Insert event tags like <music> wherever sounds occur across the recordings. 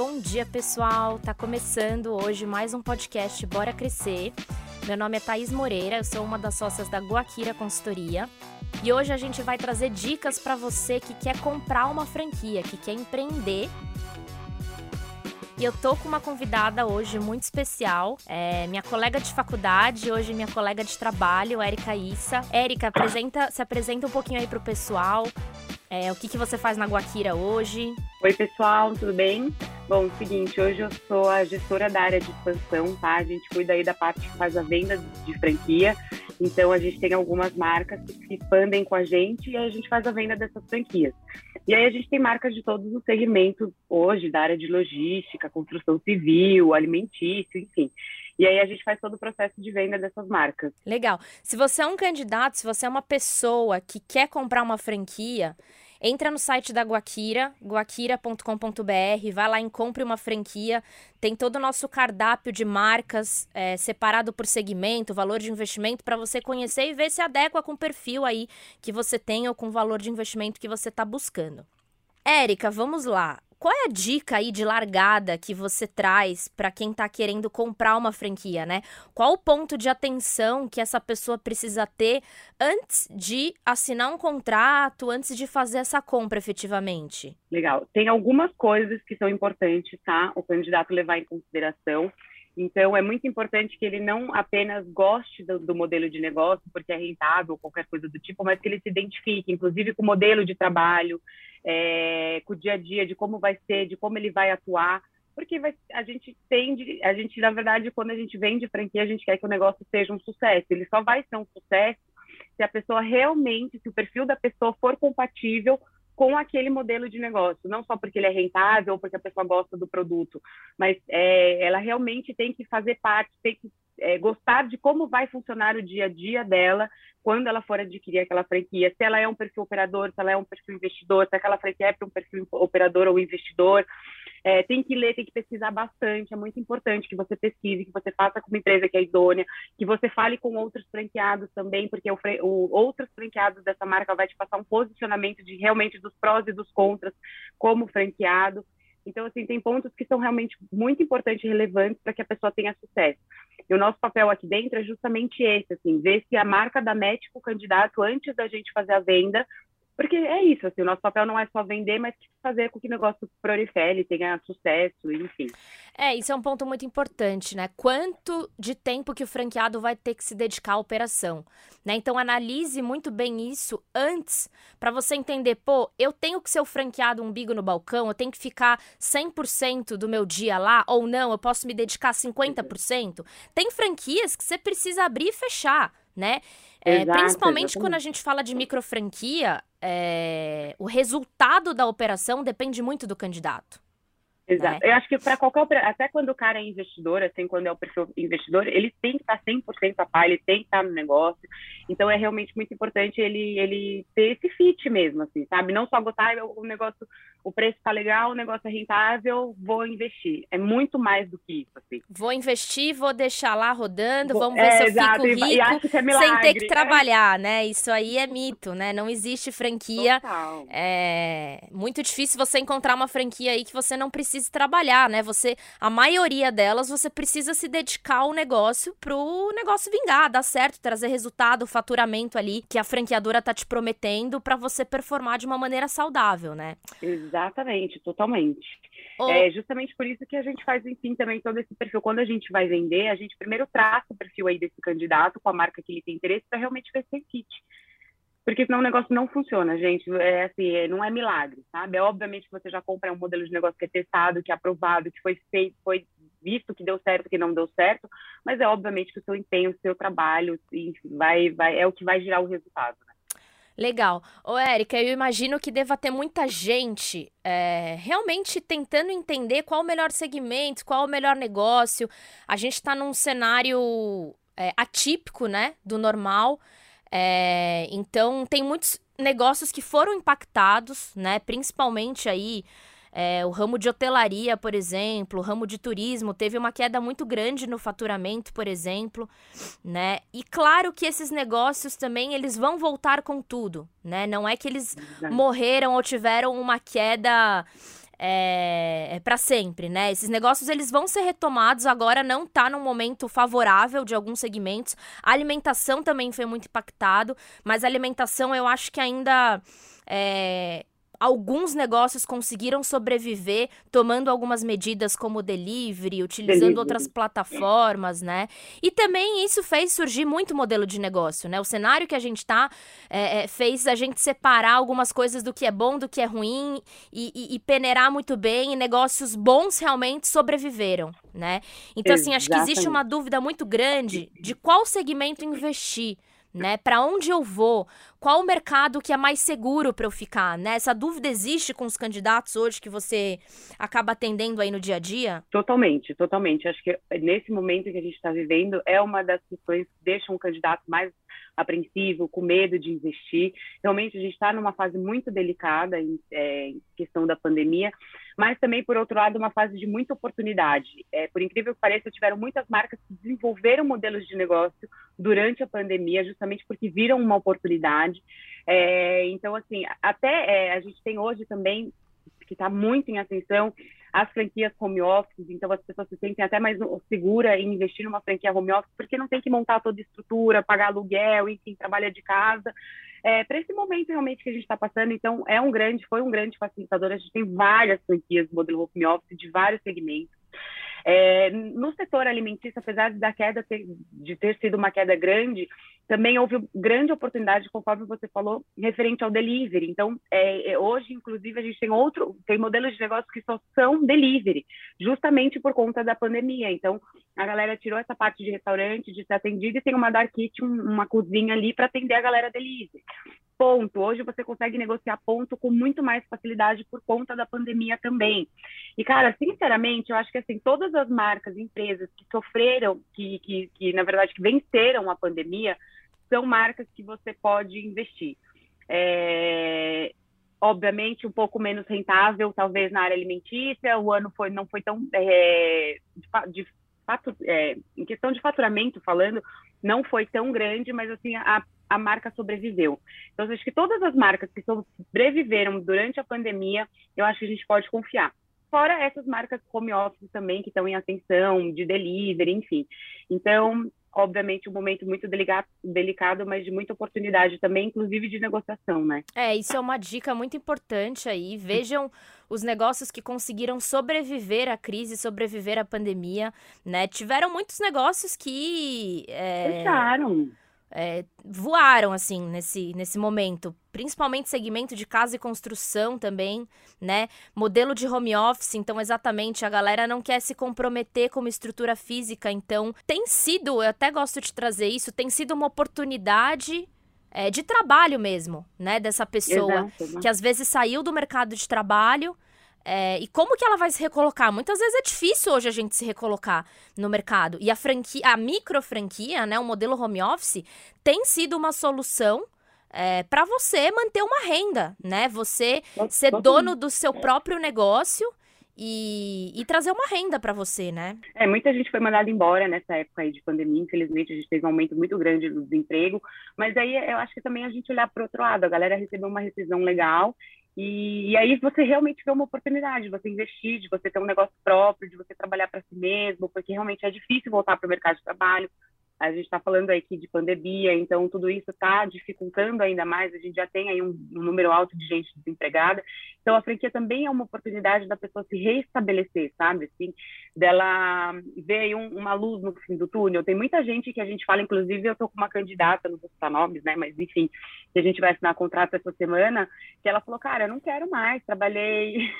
Bom dia, pessoal. Tá começando hoje mais um podcast Bora Crescer. Meu nome é Thaís Moreira, eu sou uma das sócias da Guaquira Consultoria. E hoje a gente vai trazer dicas para você que quer comprar uma franquia, que quer empreender e eu tô com uma convidada hoje muito especial, é minha colega de faculdade, hoje minha colega de trabalho, Érica Issa. Érica, apresenta, se apresenta um pouquinho aí pro pessoal. É, o que, que você faz na Guaquira hoje? Oi, pessoal, tudo bem? Bom, é seguinte, hoje eu sou a gestora da área de expansão, tá? A gente cuida aí da parte que faz a venda de franquia. Então, a gente tem algumas marcas que se expandem com a gente e aí a gente faz a venda dessas franquias. E aí a gente tem marcas de todos os segmentos hoje, da área de logística, construção civil, alimentício, enfim. E aí a gente faz todo o processo de venda dessas marcas. Legal. Se você é um candidato, se você é uma pessoa que quer comprar uma franquia, Entra no site da Guaquira, guaquira.com.br, vai lá em Compre uma Franquia. Tem todo o nosso cardápio de marcas é, separado por segmento, valor de investimento, para você conhecer e ver se adequa com o perfil aí que você tem ou com o valor de investimento que você está buscando. Érica, vamos lá. Qual é a dica aí de largada que você traz para quem está querendo comprar uma franquia, né? Qual o ponto de atenção que essa pessoa precisa ter antes de assinar um contrato, antes de fazer essa compra efetivamente? Legal. Tem algumas coisas que são importantes, tá? O candidato levar em consideração. Então, é muito importante que ele não apenas goste do, do, modelo de negócio, porque é rentável, qualquer coisa do tipo, mas que ele se identifique, inclusive, com o modelo de trabalho, é, com o dia a dia, de como vai ser, de como ele vai atuar, porque vai, a gente tende, a gente, na verdade, quando a gente vende franquia, a gente quer que o negócio seja um sucesso. Ele só vai ser um sucesso se a pessoa realmente, se o perfil da pessoa for compatível com aquele modelo de negócio, não só porque ele é rentável ou porque a pessoa gosta do produto, mas é, ela realmente tem que fazer parte, tem que é, gostar de como vai funcionar o dia a dia dela quando ela for adquirir aquela franquia, se ela é um perfil operador, se ela é um perfil investidor, se aquela franquia é para um perfil operador ou investidor. É, tem que ler, tem que pesquisar bastante. É muito importante que você pesquise, que você faça com uma empresa que é idônea, que você fale com outros franqueados também, porque o, o, outros franqueados dessa marca vai te passar um posicionamento de realmente dos prós e dos contras como franqueado. Então, assim, tem pontos que são realmente muito importantes e relevantes para que a pessoa tenha sucesso. E o nosso papel aqui dentro é justamente esse, assim, ver se a marca match com o candidato antes da gente fazer a venda, porque é isso, assim, o nosso papel não é só vender, mas fazer com que o negócio prolifere, tenha sucesso, enfim. É, isso é um ponto muito importante, né? Quanto de tempo que o franqueado vai ter que se dedicar à operação, né? Então analise muito bem isso antes para você entender, pô, eu tenho que ser o franqueado umbigo no balcão, eu tenho que ficar 100% do meu dia lá ou não, eu posso me dedicar 50%. Tem franquias que você precisa abrir e fechar, né? É, Exato, principalmente exatamente. quando a gente fala de micro franquia, é, o resultado da operação depende muito do candidato. Exato. Né? Eu acho que para qualquer até quando o cara é investidor, assim, quando é o perfil investidor, ele tem que estar 100% a par, ele tem que estar no negócio. Então é realmente muito importante ele ele ter esse fit mesmo, assim, sabe? Não só gostar o negócio, o preço tá legal, o negócio é rentável, vou investir. É muito mais do que isso, assim. Vou investir, vou deixar lá rodando, vamos ver é, se eu exato, fico rico é sem ter que trabalhar, né? Isso aí é mito, né? Não existe franquia. Total. É muito difícil você encontrar uma franquia aí que você não precise trabalhar, né? Você, a maioria delas, você precisa se dedicar ao negócio pro negócio vingar, dar certo, trazer resultado, faturamento ali que a franqueadora tá te prometendo para você performar de uma maneira saudável, né? Exatamente, totalmente. Oh. É justamente por isso que a gente faz, enfim, também todo esse perfil. Quando a gente vai vender, a gente primeiro traça o perfil aí desse candidato com a marca que ele tem interesse para realmente ver se é fit porque senão o negócio não funciona, gente. É assim, é, não é milagre, sabe? É obviamente que você já compra um modelo de negócio que é testado, que é aprovado, que foi feito, foi visto que deu certo, que não deu certo, mas é obviamente que o seu empenho, o seu trabalho, enfim, vai, vai, é o que vai gerar o resultado. Né? Legal. Ô, Érica, eu imagino que deva ter muita gente é, realmente tentando entender qual o melhor segmento, qual o melhor negócio. A gente está num cenário é, atípico, né, do normal. É, então, tem muitos negócios que foram impactados, né? Principalmente aí é, o ramo de hotelaria, por exemplo, o ramo de turismo teve uma queda muito grande no faturamento, por exemplo, né? E claro que esses negócios também eles vão voltar com tudo, né? Não é que eles morreram ou tiveram uma queda é, é para sempre, né? Esses negócios eles vão ser retomados agora, não tá num momento favorável de alguns segmentos. A alimentação também foi muito impactado, mas a alimentação eu acho que ainda é, alguns negócios conseguiram sobreviver tomando algumas medidas como delivery, utilizando delivery. outras plataformas, né? E também isso fez surgir muito modelo de negócio, né? O cenário que a gente tá é, é, fez a gente separar algumas coisas do que é bom, do que é ruim e, e, e peneirar muito bem e negócios bons realmente sobreviveram, né? Então, assim, acho que existe uma dúvida muito grande de qual segmento investir né? Para onde eu vou? Qual o mercado que é mais seguro para eu ficar, né? Essa dúvida existe com os candidatos hoje que você acaba atendendo aí no dia a dia? Totalmente, totalmente. Acho que nesse momento que a gente está vivendo é uma das questões que deixam o candidato mais apreensivo, com medo de investir. Realmente a gente está numa fase muito delicada em, é, em, questão da pandemia, mas também, por outro lado, uma fase de muita oportunidade. É, por incrível que pareça, tiveram muitas marcas que desenvolveram modelos de negócio durante a pandemia, justamente porque viram uma oportunidade. É, então, assim, até é, a gente tem hoje também, que está muito em atenção, as franquias home office, então as pessoas se sentem até mais segura em investir numa franquia home office, porque não tem que montar toda a estrutura, pagar aluguel, enfim, trabalha de casa. É, para esse momento realmente que a gente está passando, então é um grande, foi um grande facilitador. A gente tem várias franquias modelo home office de vários segmentos. É, no setor alimentício, apesar da queda ter, de ter sido uma queda grande, também houve grande oportunidade, conforme você falou, referente ao delivery. Então, é, é, hoje, inclusive, a gente tem outro, tem modelos de negócio que só são delivery, justamente por conta da pandemia. Então, a galera tirou essa parte de restaurante, de ser atendido, e tem uma dark kitchen, uma cozinha ali para atender a galera delivery ponto. Hoje você consegue negociar ponto com muito mais facilidade por conta da pandemia também. E, cara, sinceramente, eu acho que assim, todas as marcas, empresas que sofreram, que, que, que na verdade que venceram a pandemia, são marcas que você pode investir. É, obviamente um pouco menos rentável, talvez na área alimentícia. O ano foi não foi tão é, de, de fato, é, em questão de faturamento falando, não foi tão grande, mas assim a a marca sobreviveu. Então, acho que todas as marcas que sobreviveram durante a pandemia, eu acho que a gente pode confiar. Fora essas marcas home office também, que estão em atenção, de delivery, enfim. Então, obviamente, um momento muito delicado, delicado, mas de muita oportunidade também, inclusive de negociação, né? É, isso é uma dica muito importante aí. Vejam os negócios que conseguiram sobreviver à crise, sobreviver à pandemia, né? Tiveram muitos negócios que... É... Fecharam é, voaram assim nesse, nesse momento, principalmente segmento de casa e construção também, né? Modelo de home office, então exatamente a galera não quer se comprometer com uma estrutura física, então tem sido, eu até gosto de trazer isso, tem sido uma oportunidade é, de trabalho mesmo, né? Dessa pessoa Exato, né? que às vezes saiu do mercado de trabalho é, e como que ela vai se recolocar? Muitas vezes é difícil hoje a gente se recolocar no mercado. E a franquia, a micro franquia, né, o modelo home office, tem sido uma solução é, para você manter uma renda, né? Você ser dono do seu próprio negócio e, e, trazer uma renda para você, né? É, muita gente foi mandada embora nessa época aí de pandemia, infelizmente a gente teve um aumento muito grande do desemprego, mas aí eu acho que também a gente olhar para outro lado, a galera recebeu uma rescisão legal e, e, aí você realmente vê uma oportunidade de você investir, de você ter um negócio próprio, de você trabalhar para si mesmo, porque realmente é difícil voltar para o mercado de trabalho. A gente está falando aqui de pandemia, então tudo isso está dificultando ainda mais. A gente já tem aí um, um, número alto de gente desempregada. Então a franquia também é uma oportunidade da pessoa se reestabelecer, sabe? Assim, dela ver um, uma luz no fim do túnel. Tem muita gente que a gente fala, inclusive eu estou com uma candidata, não vou citar nomes, né? Mas enfim, que a gente vai assinar contrato essa semana, que ela falou, cara, eu não quero mais, trabalhei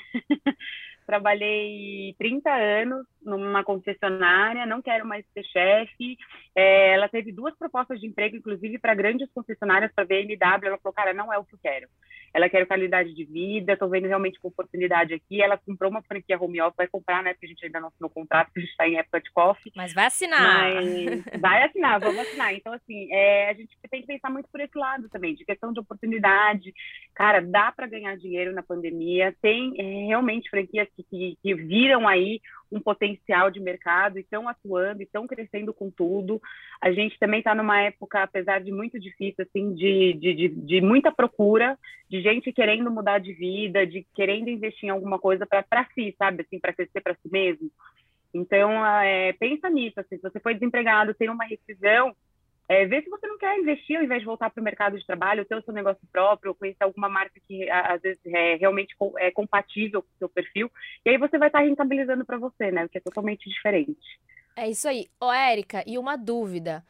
trabalhei 30 anos numa concessionária, não quero mais ser chefe. É, ela teve duas propostas de emprego, inclusive para grandes concessionárias, para BMW. Ela falou, cara, não é o que eu quero. Ela quer qualidade de vida, estou vendo realmente com oportunidade aqui. Ela comprou uma franquia home office, vai comprar, né? Porque a gente ainda não assinou o contrato, porque a gente está em época de coffee. Mas vai assinar. Mas <laughs> vai assinar, vamos assinar. Então, assim, é, a gente tem que pensar muito por esse lado também, de questão de oportunidade. cara, dá para ganhar dinheiro na pandemia. Tem é, realmente franquias que, que, que, viram aí um potencial de mercado e estão atuando e estão crescendo com tudo. A gente também está numa época, apesar de muito difícil, assim, de, de, de, de, muita procura, de gente querendo mudar de vida, de querendo investir em alguma coisa para si, sabe, assim, para crescer para si mesmo. Então, é, pensa nisso, assim, se você foi desempregado, tem uma rescisão, é, vê se você não quer investir ao invés de voltar para o mercado de trabalho, ter o seu negócio próprio, conhecer alguma marca que às vezes é realmente é compatível com o seu perfil, e aí você vai estar rentabilizando para você, né? O que é totalmente diferente. É isso aí. Ô, Érica, e uma dúvida.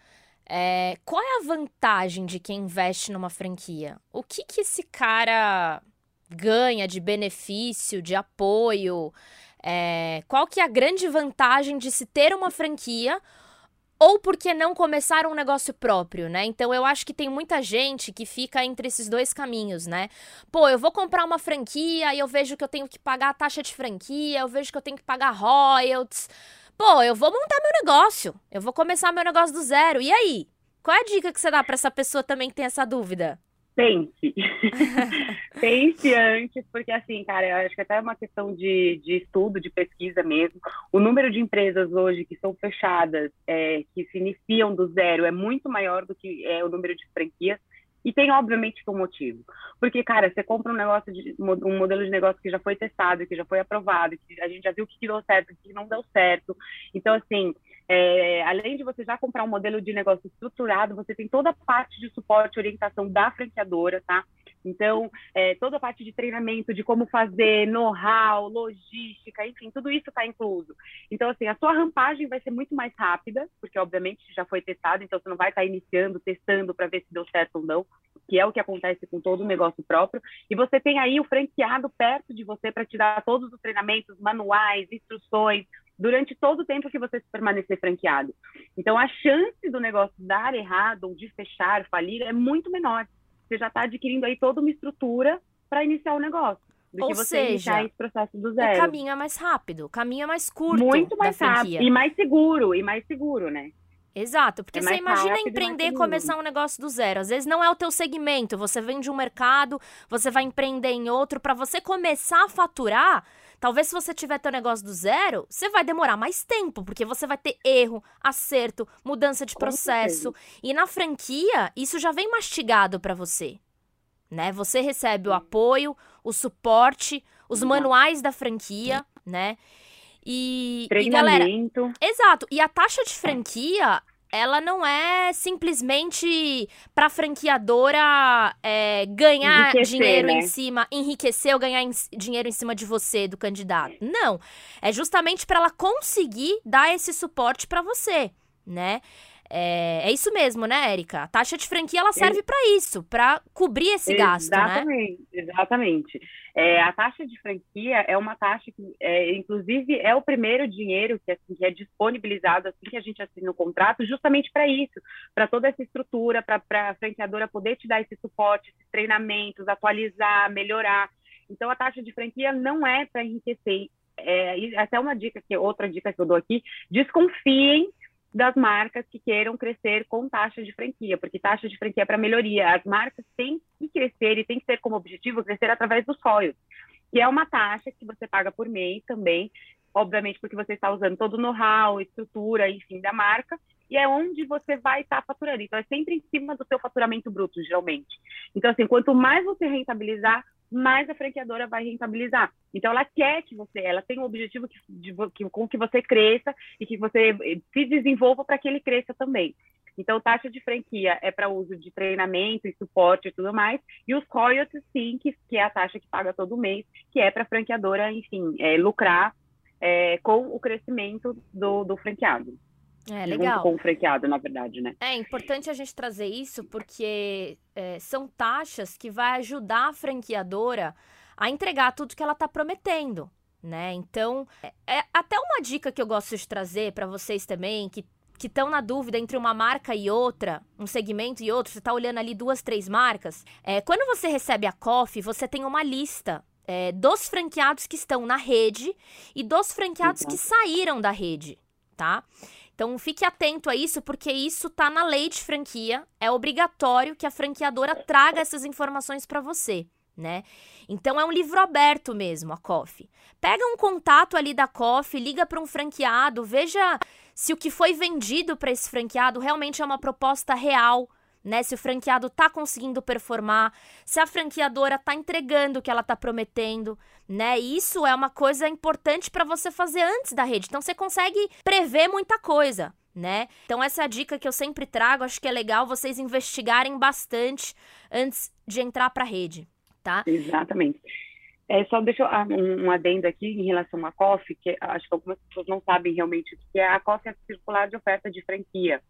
É, qual é a vantagem de quem investe numa franquia? O que, que esse cara ganha de benefício, de apoio? É, qual que é a grande vantagem de se ter uma franquia ou porque não começar um negócio próprio, né? Então eu acho que tem muita gente que fica entre esses dois caminhos, né? Pô, eu vou comprar uma franquia e eu vejo que eu tenho que pagar a taxa de franquia, eu vejo que eu tenho que pagar royalties. Pô, eu vou montar meu negócio, eu vou começar meu negócio do zero. E aí? Qual é a dica que você dá para essa pessoa também que tem essa dúvida? Pense. <laughs> pense antes, porque assim, cara, eu acho que até é uma questão de, de estudo, de pesquisa mesmo. O número de empresas hoje que são fechadas, é, que se iniciam do zero, é muito maior do que é, o número de franquias. E tem, obviamente, um motivo. Porque, cara, você compra um negócio, de, um modelo de negócio que já foi testado, que já foi aprovado, que a gente já viu o que deu certo, o que não deu certo. Então, assim, é, além de você já comprar um modelo de negócio estruturado, você tem toda a parte de suporte e orientação da franqueadora, tá? Então, é, toda a parte de treinamento, de como fazer, know-how, logística, enfim, tudo isso está incluso. Então, assim, a sua rampagem vai ser muito mais rápida, porque obviamente já foi testado, então você não vai estar tá iniciando, testando para ver se deu certo ou não, que é o que acontece com todo o negócio próprio. E você tem aí o franqueado perto de você para te dar todos os treinamentos, manuais, instruções, durante todo o tempo que você permanecer franqueado. Então, a chance do negócio dar errado ou de fechar, falir, é muito menor. Você já está adquirindo aí toda uma estrutura para iniciar o negócio. Do ou que você seja, iniciar esse processo do zero. O caminho é mais rápido, o caminho é mais curto. Muito mais rápido. E mais seguro, e mais seguro, né? Exato, porque é você imagina empreender e começar um negócio do zero. Às vezes não é o teu segmento, você vem de um mercado, você vai empreender em outro. Para você começar a faturar, talvez se você tiver teu negócio do zero, você vai demorar mais tempo, porque você vai ter erro, acerto, mudança de processo. E na franquia, isso já vem mastigado para você. Né? Você recebe o apoio, o suporte, os manuais da franquia, né? E, e galera, exato. E a taxa de franquia, ela não é simplesmente para franqueadora é, ganhar dinheiro né? em cima, enriquecer ou ganhar em, dinheiro em cima de você, do candidato. Não. É justamente para ela conseguir dar esse suporte para você, né? É, é, isso mesmo, né, Érica? A taxa de franquia ela serve para isso, para cobrir esse gasto, exatamente, né? Exatamente. É, a taxa de franquia é uma taxa que, é, inclusive, é o primeiro dinheiro que, assim, que é disponibilizado assim que a gente assina o contrato, justamente para isso, para toda essa estrutura, para a franqueadora poder te dar esse suporte, esses treinamentos, atualizar, melhorar. Então, a taxa de franquia não é para enriquecer. É, até uma dica que outra dica que eu dou aqui: desconfiem das marcas que queiram crescer com taxa de franquia, porque taxa de franquia é para melhoria. As marcas têm que crescer e têm que ter como objetivo crescer através dos royalties, que é uma taxa que você paga por mês também, obviamente porque você está usando todo o know-how, estrutura, enfim, da marca, e é onde você vai estar tá faturando. Então, é sempre em cima do seu faturamento bruto, geralmente. Então, assim, quanto mais você rentabilizar, mais a franqueadora vai rentabilizar. Então, ela quer que você, ela tem o um objetivo que, de, que, com que você cresça e que você eh, se desenvolva para que ele cresça também. Então, taxa de franquia é para uso de treinamento e suporte e tudo mais. E os royalties, sim, que, que é a taxa que paga todo mês, que é para a franqueadora, enfim, é, lucrar é, com o crescimento do, do franqueado. É, legal. Junto com o franqueado, na verdade, né? É importante a gente trazer isso porque é, são taxas que vai ajudar a franqueadora a entregar tudo que ela está prometendo, né? Então, é, é, até uma dica que eu gosto de trazer para vocês também, que que estão na dúvida entre uma marca e outra, um segmento e outro, você está olhando ali duas, três marcas. É, quando você recebe a COF, você tem uma lista é, dos franqueados que estão na rede e dos franqueados que saíram da rede, tá? Então fique atento a isso, porque isso tá na lei de franquia. É obrigatório que a franqueadora traga essas informações para você. né? Então é um livro aberto mesmo, a Coffee. Pega um contato ali da Coffee, liga para um franqueado, veja se o que foi vendido para esse franqueado realmente é uma proposta real, né? Se o franqueado tá conseguindo performar, se a franqueadora tá entregando o que ela tá prometendo, né? Isso é uma coisa importante para você fazer antes da rede. Então você consegue prever muita coisa, né? Então essa é a dica que eu sempre trago, acho que é legal vocês investigarem bastante antes de entrar para a rede tá? Exatamente. É, só deixa ah, um, um adendo aqui em relação à COF, que acho que algumas pessoas não sabem realmente o que é. A COF é a Circular de Oferta de Franquia.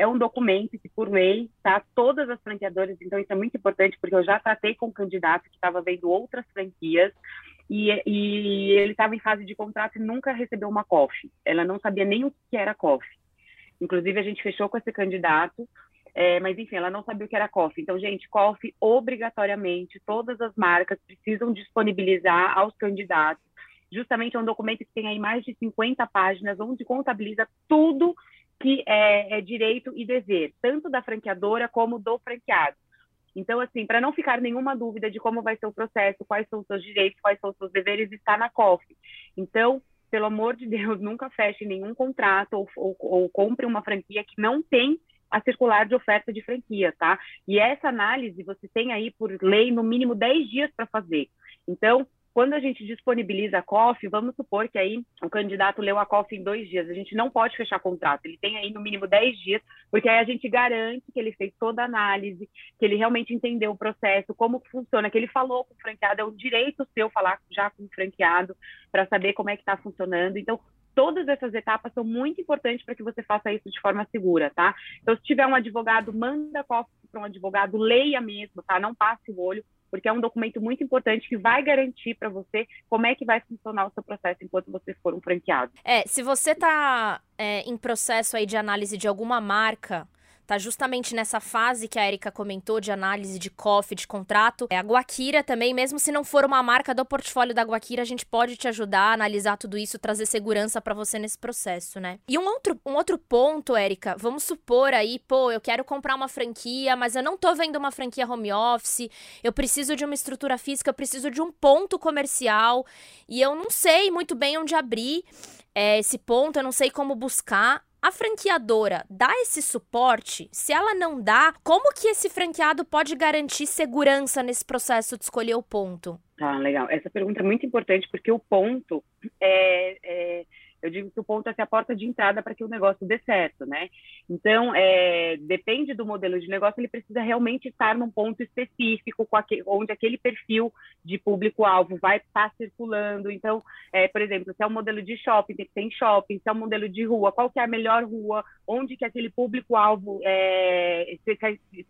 É um documento que, por lei, tá todas as franqueadoras, então isso é muito importante, porque eu já tratei com um candidato que estava vendo outras franquias, e, e ele estava em fase de contrato e nunca recebeu uma COF. Ela não sabia nem o que era COF. Inclusive, a gente fechou com esse candidato, é, mas enfim, ela não sabia o que era coffee. Então, gente, coffee obrigatoriamente, todas as marcas precisam disponibilizar aos candidatos. Justamente é um documento que tem aí mais de 50 páginas, onde contabiliza tudo que é, é direito e dever, tanto da franqueadora como do franqueado. Então, assim, para não ficar nenhuma dúvida de como vai ser o processo, quais são os seus direitos, quais são os seus deveres, está na COF. Então, pelo amor de Deus, <laughs> nunca feche nenhum contrato ou, ou, ou compre uma franquia que não tem a circular de oferta de franquia, tá? E essa análise você tem aí, por lei, no mínimo 10 dias para fazer. Então, quando a gente disponibiliza a COF, vamos supor que aí o candidato leu a COF em dois dias, a gente não pode fechar contrato, ele tem aí no mínimo 10 dias, porque aí a gente garante que ele fez toda a análise, que ele realmente entendeu o processo, como funciona, que ele falou com o franqueado, é um direito seu falar já com o franqueado, para saber como é que está funcionando. Então, todas essas etapas são muito importantes para que você faça isso de forma segura, tá? Então, se tiver um advogado, manda cópia para um advogado, leia mesmo, tá? Não passe o olho, porque é um documento muito importante que vai garantir para você como é que vai funcionar o seu processo enquanto você for um franqueado. É, se você está é, em processo aí de análise de alguma marca, tá justamente nessa fase que a Erika comentou de análise de COF, de contrato. É, a Guaquira também, mesmo se não for uma marca do portfólio da Guaquira, a gente pode te ajudar a analisar tudo isso, trazer segurança para você nesse processo, né? E um outro, um outro ponto, Erika, vamos supor aí, pô, eu quero comprar uma franquia, mas eu não tô vendo uma franquia home office, eu preciso de uma estrutura física, eu preciso de um ponto comercial e eu não sei muito bem onde abrir é, esse ponto, eu não sei como buscar a franqueadora dá esse suporte? Se ela não dá, como que esse franqueado pode garantir segurança nesse processo de escolher o ponto? Ah, legal. Essa pergunta é muito importante porque o ponto é, é eu digo que o ponto é ser a porta de entrada para que o negócio dê certo, né? Então, é, depende do modelo de negócio, ele precisa realmente estar num ponto específico, aquele, onde aquele perfil de público-alvo vai estar circulando. Então, é, por exemplo, se é um modelo de shopping, tem que ter em shopping, se é um modelo de rua, qual que é a melhor rua, onde que aquele público-alvo, é, se,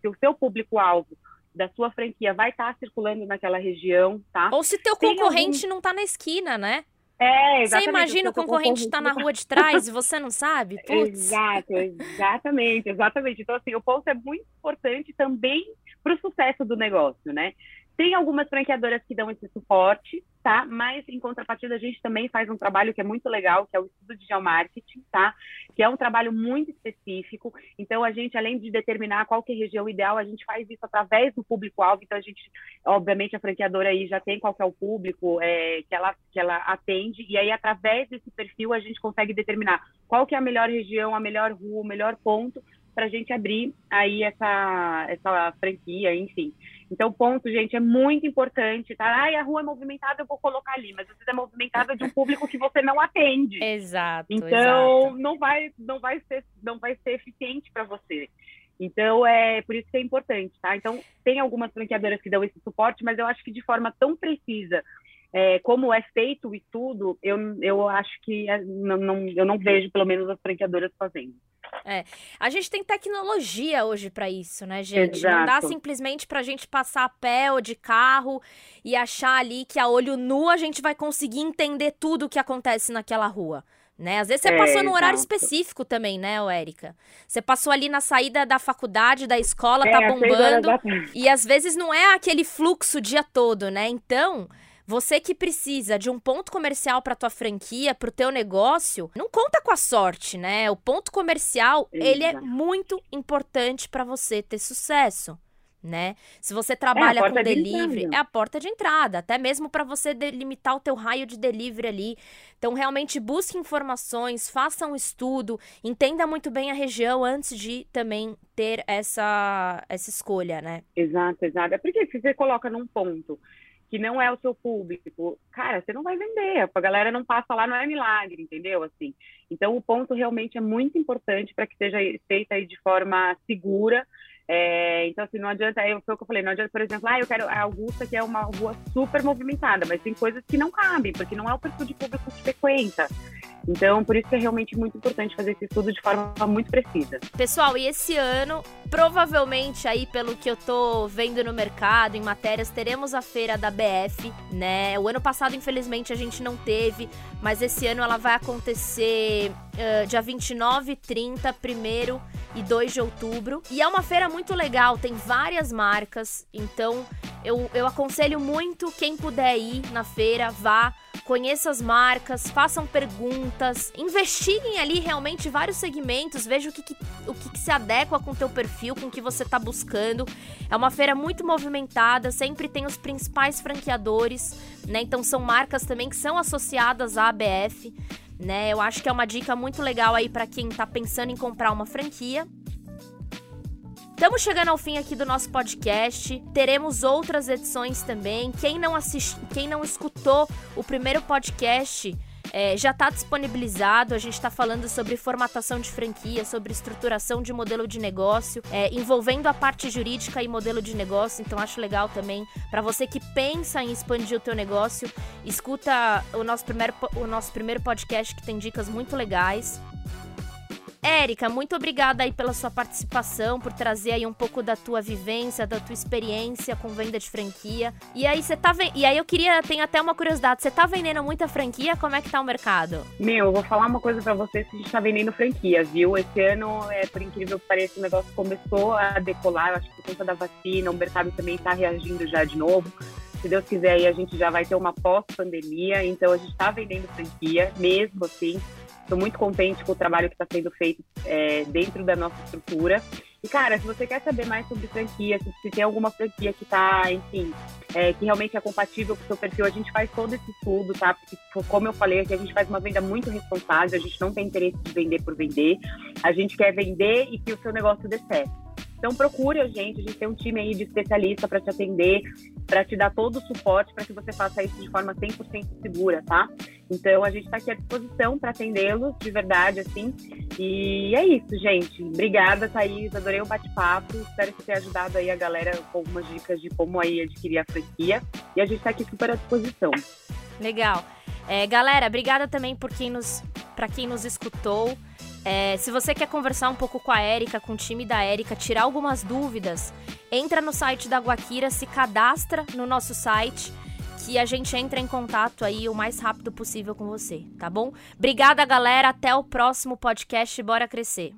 se o seu público-alvo da sua franquia vai estar circulando naquela região, tá? Ou se teu concorrente algum... não está na esquina, né? É, exatamente. Você imagina o concorrente está na rua de trás e você não sabe? <laughs> Putz. Exato, exatamente, exatamente. Então, assim, o ponto é muito importante também para o sucesso do negócio, né? Tem algumas franqueadoras que dão esse suporte, tá? Mas, em contrapartida, a gente também faz um trabalho que é muito legal, que é o estudo de geomarketing, tá? Que é um trabalho muito específico. Então, a gente, além de determinar qual que é a região ideal, a gente faz isso através do público-alvo. Então, a gente, obviamente, a franqueadora aí já tem qual que é o público é, que, ela, que ela atende. E aí, através desse perfil, a gente consegue determinar qual que é a melhor região, a melhor rua, o melhor ponto para a gente abrir aí essa, essa franquia, enfim. Então, ponto, gente, é muito importante, tá? Ai, a rua é movimentada, eu vou colocar ali, mas você é movimentada de um público que você não atende. <laughs> Exato. Então, exato. não vai, não vai ser, não vai ser eficiente para você. Então, é por isso que é importante, tá? Então, tem algumas franqueadoras que dão esse suporte, mas eu acho que de forma tão precisa é, como é feito o estudo, eu, eu acho que é, não, não, eu não vejo, pelo menos, as franqueadoras fazendo. É. A gente tem tecnologia hoje para isso, né, gente? Exato. Não dá simplesmente pra gente passar a pé ou de carro e achar ali que a olho nu a gente vai conseguir entender tudo o que acontece naquela rua. Né? Às vezes você é, passou num horário específico também, né, Érica? Você passou ali na saída da faculdade, da escola, é, tá bombando. E às vezes não é aquele fluxo o dia todo, né? Então, você que precisa de um ponto comercial para tua franquia, para o teu negócio, não conta com a sorte, né? O ponto comercial, ele é muito importante para você ter sucesso. né? Se você trabalha é com delivery, de é a porta de entrada, até mesmo para você delimitar o teu raio de delivery ali. Então, realmente busque informações, faça um estudo, entenda muito bem a região antes de também ter essa, essa escolha, né? Exato, exato. É porque se você coloca num ponto que não é o seu público, cara, você não vai vender. A galera não passa lá, não é milagre, entendeu? Assim. Então, o ponto realmente é muito importante para que seja feita aí de forma segura é, então, assim, não adianta, eu, foi o que eu falei, não adianta, por exemplo, ah, eu quero a Augusta, que é uma rua super movimentada, mas tem coisas que não cabem, porque não é o perfil de público que frequenta. Então, por isso que é realmente muito importante fazer esse estudo de forma muito precisa. Pessoal, e esse ano, provavelmente aí pelo que eu tô vendo no mercado, em matérias, teremos a feira da BF, né? O ano passado, infelizmente, a gente não teve, mas esse ano ela vai acontecer uh, dia 29, 30, 1 e 2 de outubro. E é uma feira muito legal, tem várias marcas, então eu, eu aconselho muito quem puder ir na feira, vá, conheça as marcas, façam perguntas, investiguem ali realmente vários segmentos, veja o que, que o que, que, se adequa com o teu perfil, com o que você está buscando. É uma feira muito movimentada, sempre tem os principais franqueadores, né? Então são marcas também que são associadas à ABF né? Eu acho que é uma dica muito legal aí para quem tá pensando em comprar uma franquia. Estamos chegando ao fim aqui do nosso podcast. Teremos outras edições também. Quem não assist... quem não escutou o primeiro podcast, é, já está disponibilizado. A gente está falando sobre formatação de franquia, sobre estruturação de modelo de negócio, é, envolvendo a parte jurídica e modelo de negócio. Então acho legal também para você que pensa em expandir o teu negócio, escuta o nosso primeiro, o nosso primeiro podcast que tem dicas muito legais. Érica, muito obrigada aí pela sua participação, por trazer aí um pouco da tua vivência, da tua experiência com venda de franquia. E aí você tá E aí eu queria, tenho até uma curiosidade, você tá vendendo muita franquia? Como é que tá o mercado? Meu, eu vou falar uma coisa para vocês a gente tá vendendo franquia, viu? Esse ano, é, por incrível que pareça, o negócio começou a decolar, eu acho que por conta da vacina, o mercado também tá reagindo já de novo se Deus quiser, aí a gente já vai ter uma pós-pandemia, então a gente está vendendo franquia, mesmo assim. Estou muito contente com o trabalho que está sendo feito é, dentro da nossa estrutura. E, cara, se você quer saber mais sobre franquia, se, se tem alguma franquia que está, enfim, é, que realmente é compatível com o seu perfil, a gente faz todo esse estudo, tá? Porque, como eu falei aqui, a gente faz uma venda muito responsável, a gente não tem interesse de vender por vender, a gente quer vender e que o seu negócio dê certo. Então procure a gente, a gente tem um time aí de especialista para te atender, para te dar todo o suporte para que você faça isso de forma 100% segura, tá? Então a gente está aqui à disposição para atendê-los de verdade, assim. E é isso, gente. Obrigada, Thaís. Adorei o bate-papo. Espero que tenha ajudado aí a galera com algumas dicas de como aí adquirir a franquia. E a gente está aqui super à disposição. Legal. É, galera, obrigada também por quem nos, para quem nos escutou. É, se você quer conversar um pouco com a Érica, com o time da Érica, tirar algumas dúvidas, entra no site da Guaquira, se cadastra no nosso site que a gente entra em contato aí o mais rápido possível com você, tá bom? Obrigada, galera. Até o próximo podcast. Bora crescer.